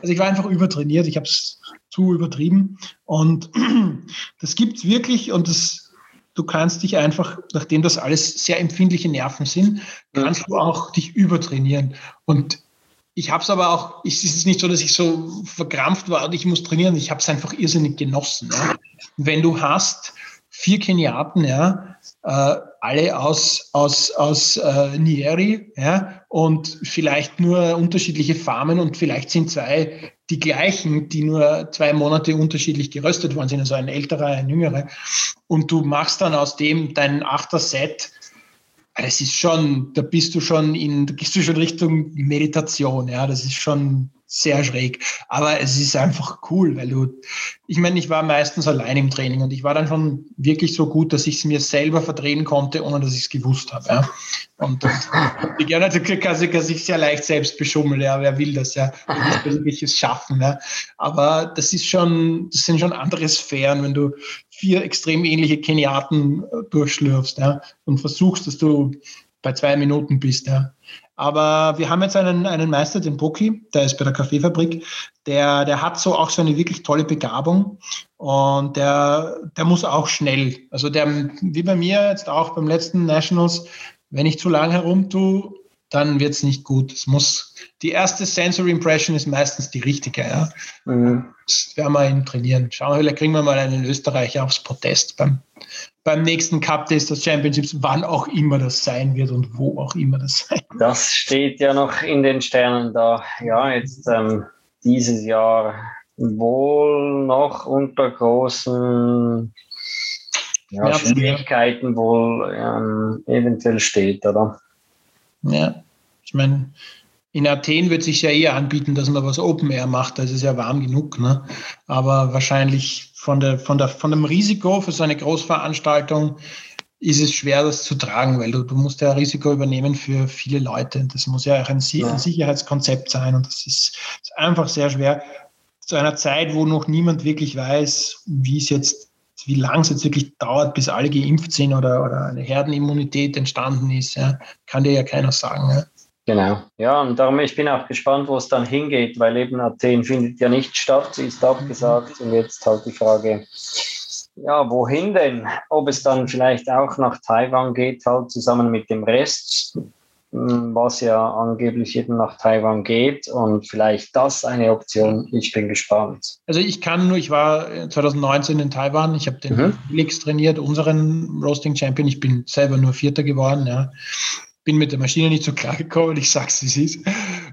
Also ich war einfach übertrainiert, ich habe es zu übertrieben. Und [clears throat] das gibt es wirklich und das du kannst dich einfach, nachdem das alles sehr empfindliche Nerven sind, kannst du auch dich übertrainieren. Und ich habe es aber auch, es ist nicht so, dass ich so verkrampft war und ich muss trainieren. Ich habe es einfach irrsinnig genossen. Ja. Wenn du hast vier Keniaten, ja, äh, alle aus, aus, aus äh, Nieri, ja, und vielleicht nur unterschiedliche Farmen und vielleicht sind zwei die gleichen, die nur zwei Monate unterschiedlich geröstet worden sind, also ein älterer, ein jüngerer. Und du machst dann aus dem dein Achter-Set das ist schon, da bist du schon in, da gehst du schon Richtung Meditation, ja, das ist schon sehr schräg. Aber es ist einfach cool, weil du, ich meine, ich war meistens allein im Training und ich war dann schon wirklich so gut, dass ich es mir selber verdrehen konnte, ohne dass ich es gewusst habe. Ja. Und, und ich gerne kann sich sehr leicht selbst beschummeln, ja, wer will das, ja, Persönliches schaffen. Ja. Aber das ist schon, das sind schon andere Sphären, wenn du vier extrem ähnliche Keniaten äh, durchschlürfst ja, und versuchst, dass du bei zwei Minuten bist. Ja. Aber wir haben jetzt einen, einen Meister, den Boki, der ist bei der Kaffeefabrik, der, der hat so auch so eine wirklich tolle Begabung und der, der muss auch schnell. Also der, wie bei mir jetzt auch beim letzten Nationals, wenn ich zu lang herumtue, dann wird es nicht gut. Es muss, die erste Sensory Impression ist meistens die richtige. Ja. Mhm. Das werden wir ihn trainieren. Schauen wir, vielleicht kriegen wir mal einen Österreicher aufs Protest beim, beim nächsten Cup des Championships, wann auch immer das sein wird und wo auch immer das sein wird. Das steht ja noch in den Sternen da. Ja, jetzt ähm, dieses Jahr wohl noch unter großen ja, Schwierigkeiten wohl ähm, eventuell steht, oder? Ja, ich meine, in Athen wird sich ja eher anbieten, dass man was Open Air macht, da ist es ja warm genug. Ne? Aber wahrscheinlich von, der, von, der, von dem Risiko für so eine Großveranstaltung ist es schwer, das zu tragen, weil du, du musst ja Risiko übernehmen für viele Leute. Das muss ja auch ein, ein Sicherheitskonzept sein und das ist, ist einfach sehr schwer. Zu einer Zeit, wo noch niemand wirklich weiß, wie es jetzt wie lange es jetzt wirklich dauert, bis alle geimpft sind oder, oder eine Herdenimmunität entstanden ist, ja, kann dir ja keiner sagen. Ja. Genau. Ja, und darum, ich bin auch gespannt, wo es dann hingeht, weil eben Athen findet ja nicht statt, sie ist abgesagt. Und jetzt halt die Frage, ja, wohin denn? Ob es dann vielleicht auch nach Taiwan geht, halt zusammen mit dem Rest, hm, was ja angeblich eben nach Taiwan geht und vielleicht das eine Option. Ich bin gespannt. Also ich kann nur, ich war 2019 in Taiwan, ich habe den mhm. Felix trainiert, unseren Roasting Champion. Ich bin selber nur Vierter geworden, ja bin mit der Maschine nicht so klar gekommen, ich sag's wie es ist.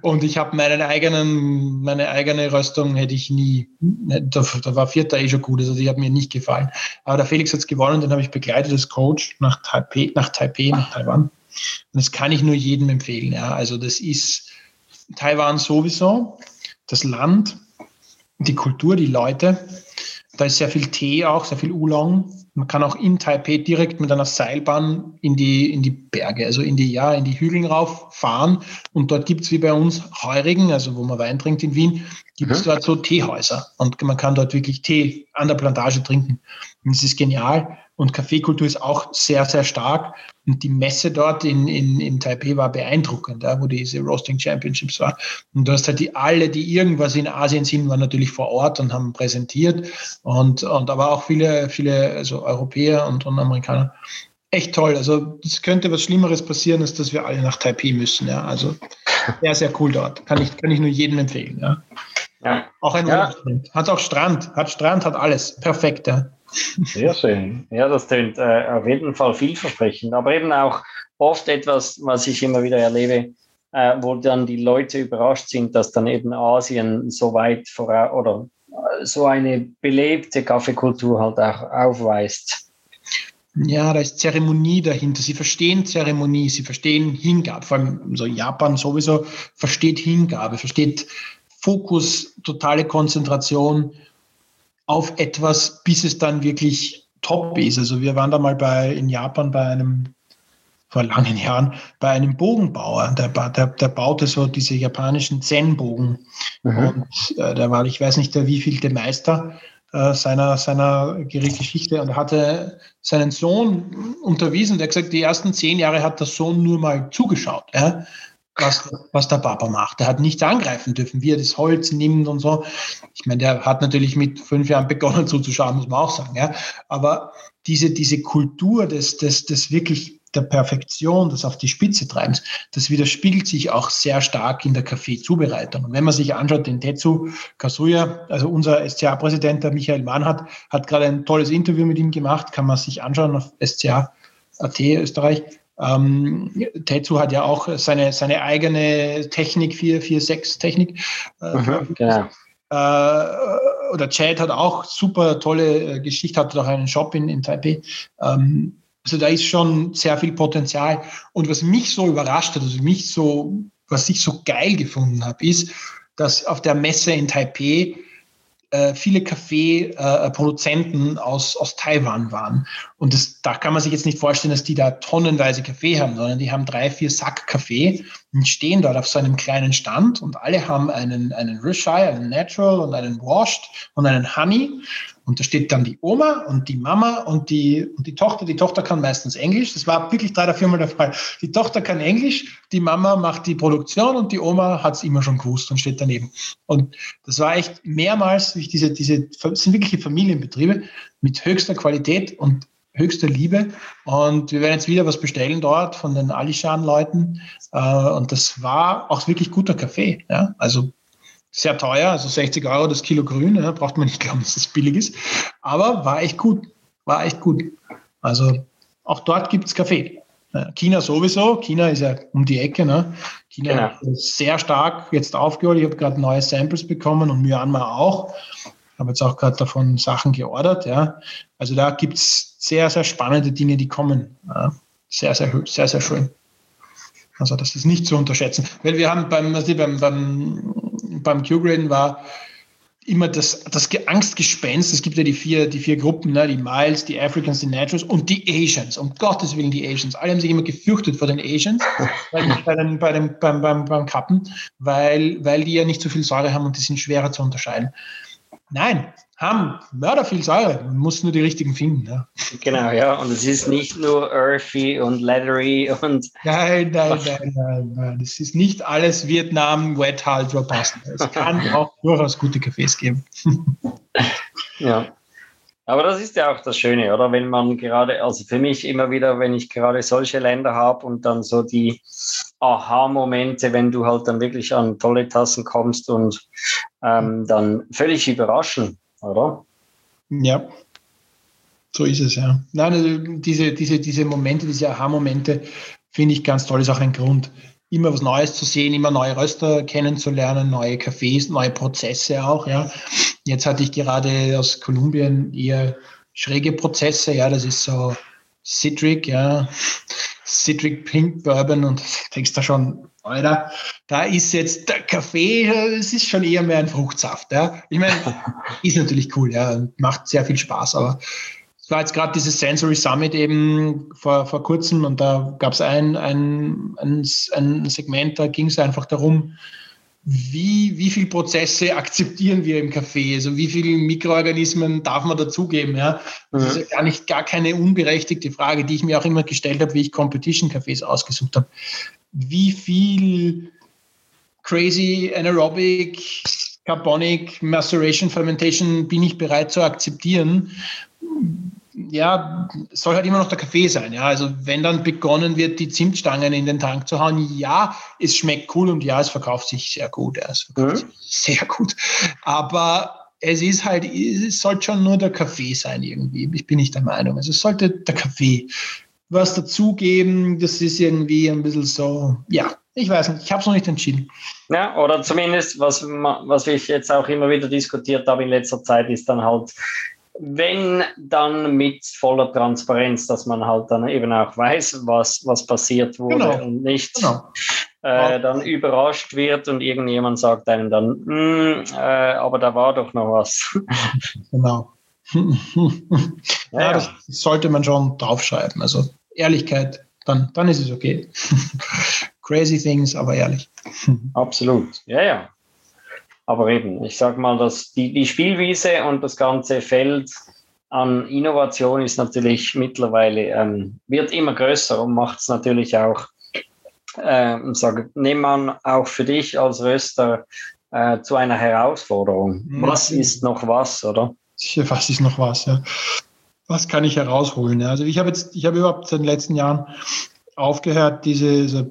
Und ich habe meinen eigenen, meine eigene Röstung hätte ich nie, da, da war Vierter eh schon gut, also die hat mir nicht gefallen. Aber der Felix hat's gewonnen, den habe ich begleitet als Coach nach Taipei, nach Taipei, nach Taiwan. Und das kann ich nur jedem empfehlen. Ja. Also das ist Taiwan sowieso, das Land, die Kultur, die Leute. Da ist sehr viel Tee auch, sehr viel Oolong. Man kann auch in Taipei direkt mit einer Seilbahn in die, in die Berge, also in die, ja, in die Hügeln rauf fahren. Und dort gibt es wie bei uns Heurigen, also wo man Wein trinkt in Wien, gibt es mhm. dort so Teehäuser. Und man kann dort wirklich Tee an der Plantage trinken. Und das ist genial. Und Kaffeekultur ist auch sehr, sehr stark. Und die Messe dort in, in, in Taipei war beeindruckend, ja, wo diese Roasting Championships war. Und du hast halt die alle, die irgendwas in Asien sind, waren natürlich vor Ort und haben präsentiert. Und, und aber auch viele, viele also Europäer und, und Amerikaner. Echt toll. Also es könnte was Schlimmeres passieren, als dass wir alle nach Taipei müssen. Ja. Also sehr, sehr cool dort. Kann ich, kann ich nur jedem empfehlen. Ja. ja. Auch ein ja. Hat auch Strand, hat Strand, hat alles. Perfekt. Ja. Sehr schön. Ja, das klingt äh, auf jeden Fall vielversprechend, aber eben auch oft etwas, was ich immer wieder erlebe, äh, wo dann die Leute überrascht sind, dass dann eben Asien so weit voraus oder so eine belebte Kaffeekultur halt auch aufweist. Ja, da ist Zeremonie dahinter. Sie verstehen Zeremonie, sie verstehen Hingabe. Vor allem so Japan sowieso versteht Hingabe, versteht Fokus, totale Konzentration auf etwas, bis es dann wirklich top ist. Also wir waren da mal bei, in Japan bei einem, vor langen Jahren, bei einem Bogenbauer, der, der, der baute so diese japanischen Zen-Bogen. Mhm. Und äh, der war, ich weiß nicht, der wievielte Meister äh, seiner, seiner Geschichte und hatte seinen Sohn unterwiesen, der hat gesagt, die ersten zehn Jahre hat der Sohn nur mal zugeschaut. Ja? was, was der Papa macht. Er hat nichts angreifen dürfen, wie er das Holz nimmt und so. Ich meine, der hat natürlich mit fünf Jahren begonnen zuzuschauen, muss man auch sagen. Ja. Aber diese, diese Kultur des, des, des wirklich der Perfektion, das auf die Spitze treibens, das widerspiegelt sich auch sehr stark in der Kaffeezubereitung. Und wenn man sich anschaut, den Tetsu Kasuya, also unser SCA-Präsident, der Michael Mann hat, hat gerade ein tolles Interview mit ihm gemacht, kann man sich anschauen auf SCA.at Österreich. Ähm, Tetsu hat ja auch seine, seine eigene Technik, 446-Technik. Äh, mhm, genau. Äh, oder Chad hat auch super tolle äh, Geschichte, hat auch einen Shop in, in Taipei. Ähm, also da ist schon sehr viel Potenzial. Und was mich so überrascht hat, also mich so, was ich so geil gefunden habe, ist, dass auf der Messe in Taipei äh, viele Kaffeeproduzenten äh, aus, aus Taiwan waren. Und das, da kann man sich jetzt nicht vorstellen, dass die da tonnenweise Kaffee haben, sondern die haben drei, vier Sack Kaffee und stehen dort auf so einem kleinen Stand und alle haben einen, einen Rishai, einen Natural und einen Washed und einen Honey und da steht dann die Oma und die Mama und die, und die Tochter. Die Tochter kann meistens Englisch. Das war wirklich drei oder viermal der Fall. Die Tochter kann Englisch, die Mama macht die Produktion und die Oma hat es immer schon gewusst und steht daneben. Und das war echt mehrmals durch diese, diese, sind wirkliche Familienbetriebe mit höchster Qualität und höchster Liebe. Und wir werden jetzt wieder was bestellen dort von den Alishan-Leuten. Äh, und das war auch wirklich guter Kaffee. Ja? Also sehr teuer, also 60 Euro das Kilo grün, ja, braucht man nicht glauben, dass das billig ist. Aber war echt gut, war echt gut. Also auch dort gibt es Kaffee. China sowieso, China ist ja um die Ecke. Ne? China genau. ist sehr stark jetzt aufgeholt. Ich habe gerade neue Samples bekommen und Myanmar auch. Habe jetzt auch gerade davon Sachen geordert. Ja? Also da gibt es sehr, sehr spannende Dinge, die kommen. Ja? Sehr, sehr, sehr, sehr schön. Also das ist nicht zu unterschätzen. Weil wir haben beim, also beim, beim beim Q-Graden war immer das, das Angstgespenst. Es gibt ja die vier, die vier Gruppen, ne? die Miles, die Africans, die Naturals und die Asians. Um Gottes Willen die Asians. Alle haben sich immer gefürchtet vor den Asians [laughs] bei, den, bei den, beim, beim, beim Kappen, weil, weil die ja nicht so viel Säure haben und die sind schwerer zu unterscheiden. Nein, haben mörder viel Säure. Man muss nur die richtigen finden. Ja. Genau, ja. Und es ist nicht nur earthy und leathery und. Nein, nein, nein, nein, nein. Das ist nicht alles Vietnam Wet Halt Robusta. Es kann [laughs] auch durchaus gute Cafés geben. [laughs] ja. Aber das ist ja auch das Schöne, oder? Wenn man gerade, also für mich immer wieder, wenn ich gerade solche Länder habe und dann so die Aha-Momente, wenn du halt dann wirklich an tolle Tassen kommst und ähm, dann völlig überraschen, oder? Ja, so ist es, ja. Nein, also diese, diese, diese Momente, diese Aha-Momente finde ich ganz toll, ist auch ein Grund, immer was Neues zu sehen, immer neue Röster kennenzulernen, neue Cafés, neue Prozesse auch, ja. Jetzt hatte ich gerade aus Kolumbien eher schräge Prozesse, ja, das ist so Citric, ja, Citric Pink Bourbon und [laughs] denkst da schon, Alter, da ist jetzt der Kaffee, es ist schon eher mehr ein Fruchtsaft, ja. Ich meine, [laughs] ist natürlich cool, ja, macht sehr viel Spaß, aber es war jetzt gerade dieses Sensory Summit eben vor, vor kurzem und da gab es ein, ein, ein, ein Segment, da ging es einfach darum, wie, wie viele Prozesse [laughs] akzeptieren wir im Kaffee? Also wie viele Mikroorganismen darf man dazugeben? Ja? Das ist ja gar nicht gar keine unberechtigte Frage, die ich mir auch immer gestellt habe, wie ich Competition-Cafés ausgesucht habe. Wie viel crazy anaerobic, carbonic, maceration, fermentation bin ich bereit zu akzeptieren? ja, soll halt immer noch der Kaffee sein. Ja, also wenn dann begonnen wird, die Zimtstangen in den Tank zu hauen, ja, es schmeckt cool und ja, es verkauft sich sehr gut. Ja, es verkauft mhm. sich sehr gut. Aber es ist halt, es sollte schon nur der Kaffee sein irgendwie. Ich bin nicht der Meinung. Also es sollte der Kaffee was dazugeben. Das ist irgendwie ein bisschen so, ja, ich weiß nicht, ich habe es noch nicht entschieden. Ja, oder zumindest, was, was ich jetzt auch immer wieder diskutiert habe in letzter Zeit, ist dann halt wenn dann mit voller Transparenz, dass man halt dann eben auch weiß, was, was passiert wurde genau. und nicht genau. äh, dann überrascht wird und irgendjemand sagt einem dann, hm, äh, aber da war doch noch was. genau. [laughs] ja, ja, das sollte man schon draufschreiben. Also Ehrlichkeit, dann, dann ist es okay. [laughs] Crazy things, aber ehrlich. Absolut. Ja, ja. Aber eben, ich sage mal, dass die, die Spielwiese und das ganze Feld an Innovation ist natürlich mittlerweile, ähm, wird immer größer und macht es natürlich auch, äh, sage, nimm man auch für dich als Röster äh, zu einer Herausforderung. Mhm. Was ist noch was, oder? [laughs] Was ist noch was, ja. Was kann ich herausholen? Also ich habe jetzt, ich habe überhaupt seit den letzten Jahren aufgehört, diese, also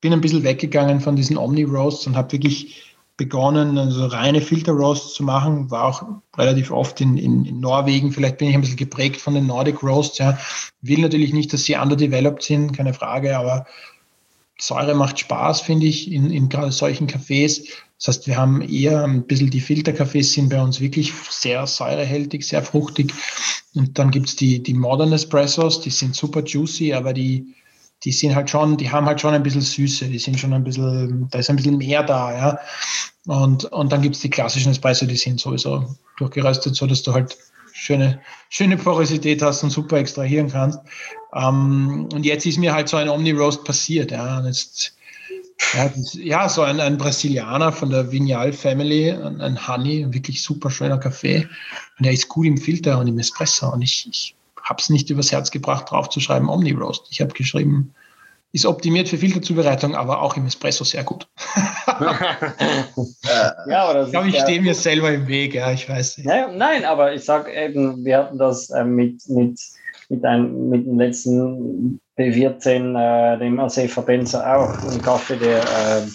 bin ein bisschen weggegangen von diesen Omni-Roasts und habe wirklich begonnen, also reine Filter-Roasts zu machen, war auch relativ oft in, in, in, Norwegen. Vielleicht bin ich ein bisschen geprägt von den Nordic Roasts. Ja. Will natürlich nicht, dass sie underdeveloped sind, keine Frage, aber Säure macht Spaß, finde ich, in, in gerade solchen Cafés. Das heißt, wir haben eher ein bisschen die Filtercafés sind bei uns wirklich sehr säurehältig, sehr fruchtig. Und dann gibt es die, die Modern Espressos, die sind super juicy, aber die, die sind halt schon, die haben halt schon ein bisschen Süße, die sind schon ein bisschen, da ist ein bisschen mehr da, ja. Und, und dann gibt es die klassischen Espresso, die sind sowieso durchgeröstet, so dass du halt schöne, schöne Porosität hast und super extrahieren kannst. Ähm, und jetzt ist mir halt so ein Omni-Roast passiert, ja. Jetzt, ja, das, ja, so ein, ein Brasilianer von der Vignal Family, ein, ein Honey, wirklich super schöner Kaffee. Und der ist gut im Filter und im Espresso. Und ich, ich habe es nicht übers Herz gebracht, draufzuschreiben Omni Roast. Ich habe geschrieben, ist optimiert für Filterzubereitung, aber auch im Espresso sehr gut. [laughs] ja, aber das ich glaube, ich stehe mir selber im Weg, ja, ich weiß nicht. Naja, nein, aber ich sage eben, wir hatten das äh, mit, mit, mit, einem, mit dem letzten P14, äh, dem Asefa Benzer auch, ein Kaffee, der äh,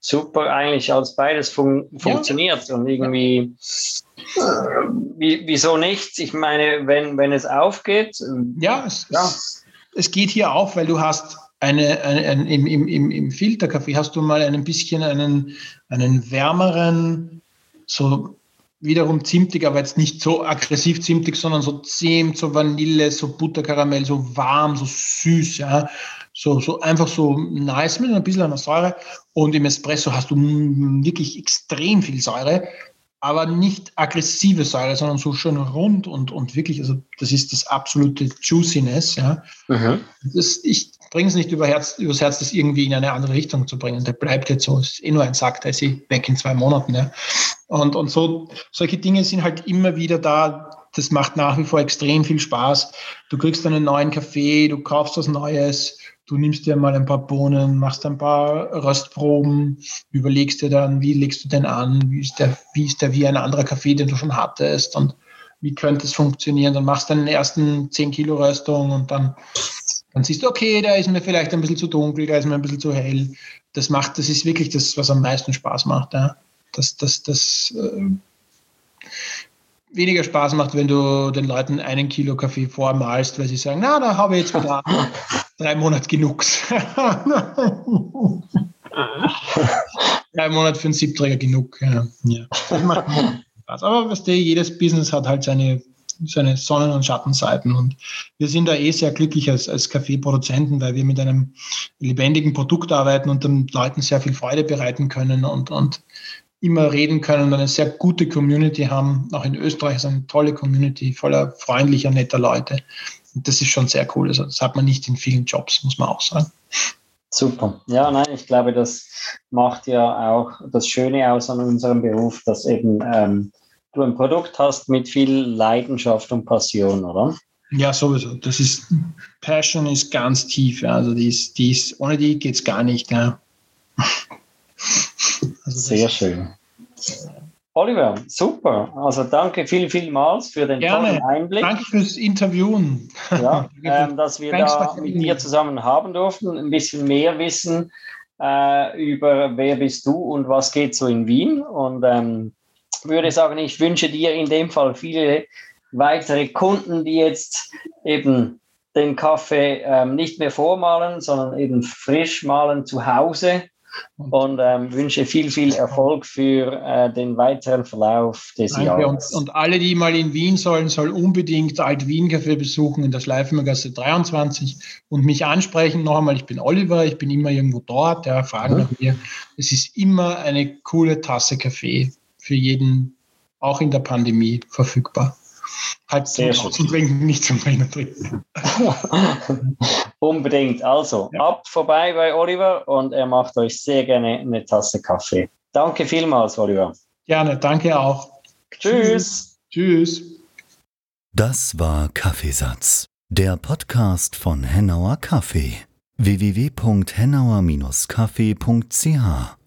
super eigentlich als beides fun funktioniert ja. und irgendwie wie, wieso nicht? Ich meine, wenn, wenn es aufgeht. Ja, es, ja. Es, es geht hier auf, weil du hast eine, eine, eine, im, im, im Filterkaffee hast du mal ein bisschen einen, einen wärmeren, so wiederum zimtig, aber jetzt nicht so aggressiv zimtig, sondern so Zimt, so Vanille, so Butterkaramell, so warm, so süß, ja. So, so einfach so nice mit ein bisschen einer Säure. Und im Espresso hast du wirklich extrem viel Säure aber nicht aggressive Säure, sondern so schön rund und, und wirklich, also das ist das absolute Juiciness. Ja. Mhm. Das, ich bringe es nicht über Herz, übers Herz, das irgendwie in eine andere Richtung zu bringen. Der bleibt jetzt so, ist eh nur ein Sack, da ist sie weg in zwei Monaten. Ja. Und, und so, solche Dinge sind halt immer wieder da. Das macht nach wie vor extrem viel Spaß. Du kriegst einen neuen Kaffee, du kaufst was Neues, du nimmst dir mal ein paar Bohnen, machst ein paar Röstproben, überlegst dir dann, wie legst du den an, wie ist der, wie ist der wie ein anderer Kaffee, den du schon hattest und wie könnte es funktionieren. Dann machst du deinen ersten 10 Kilo Röstung und dann, dann siehst du, okay, da ist mir vielleicht ein bisschen zu dunkel, da ist mir ein bisschen zu hell. Das macht, das ist wirklich das, was am meisten Spaß macht. Ja dass das, das äh, weniger Spaß macht, wenn du den Leuten einen Kilo Kaffee vormalst, weil sie sagen, na, da habe ich jetzt wieder [laughs] drei Monate genug. [laughs] drei Monate für einen Siebträger genug. Ja. ja. Aber was der, jedes Business hat halt seine, seine Sonnen- und Schattenseiten. Und wir sind da eh sehr glücklich als, als Kaffeeproduzenten, weil wir mit einem lebendigen Produkt arbeiten und den Leuten sehr viel Freude bereiten können und, und immer reden können und eine sehr gute Community haben. Auch in Österreich ist eine tolle Community voller freundlicher, netter Leute. Und das ist schon sehr cool. Also das hat man nicht in vielen Jobs, muss man auch sagen. Super. Ja, nein, ich glaube, das macht ja auch das Schöne aus an unserem Beruf, dass eben ähm, du ein Produkt hast mit viel Leidenschaft und Passion, oder? Ja, sowieso. Das ist Passion ist ganz tief. Also die ist, die ist, ohne die geht es gar nicht. Ja. Also Sehr schön. Oliver, super. Also danke viel, vielmals für den Gerne. tollen Einblick. Danke fürs Interviewen. Ja, [laughs] ähm, dass wir da mit dir zusammen haben durften, ein bisschen mehr wissen äh, über wer bist du und was geht so in Wien. Und ähm, würde sagen, ich wünsche dir in dem Fall viele weitere Kunden, die jetzt eben den Kaffee ähm, nicht mehr vormalen, sondern eben frisch malen zu Hause und ähm, wünsche viel, viel Erfolg für äh, den weiteren Verlauf des Danke. Jahres. Und, und, alle, die mal in Wien sollen, sollen unbedingt Alt-Wien-Café besuchen in der Schleifengasse 23 und mich ansprechen. Noch einmal, ich bin Oliver, ich bin immer irgendwo dort, ja, fragen mhm. nach mir. Es ist immer eine coole Tasse Kaffee für jeden, auch in der Pandemie, verfügbar. Halt Sehr zum, zum Trinken, nicht zum Rennen trinken. Unbedingt. Also, ja. ab vorbei bei Oliver und er macht euch sehr gerne eine Tasse Kaffee. Danke vielmals, Oliver. Gerne, danke auch. Tschüss. Tschüss. Das war Kaffeesatz, der Podcast von Hennauer Kaffee. www.hennauer-kaffee.ch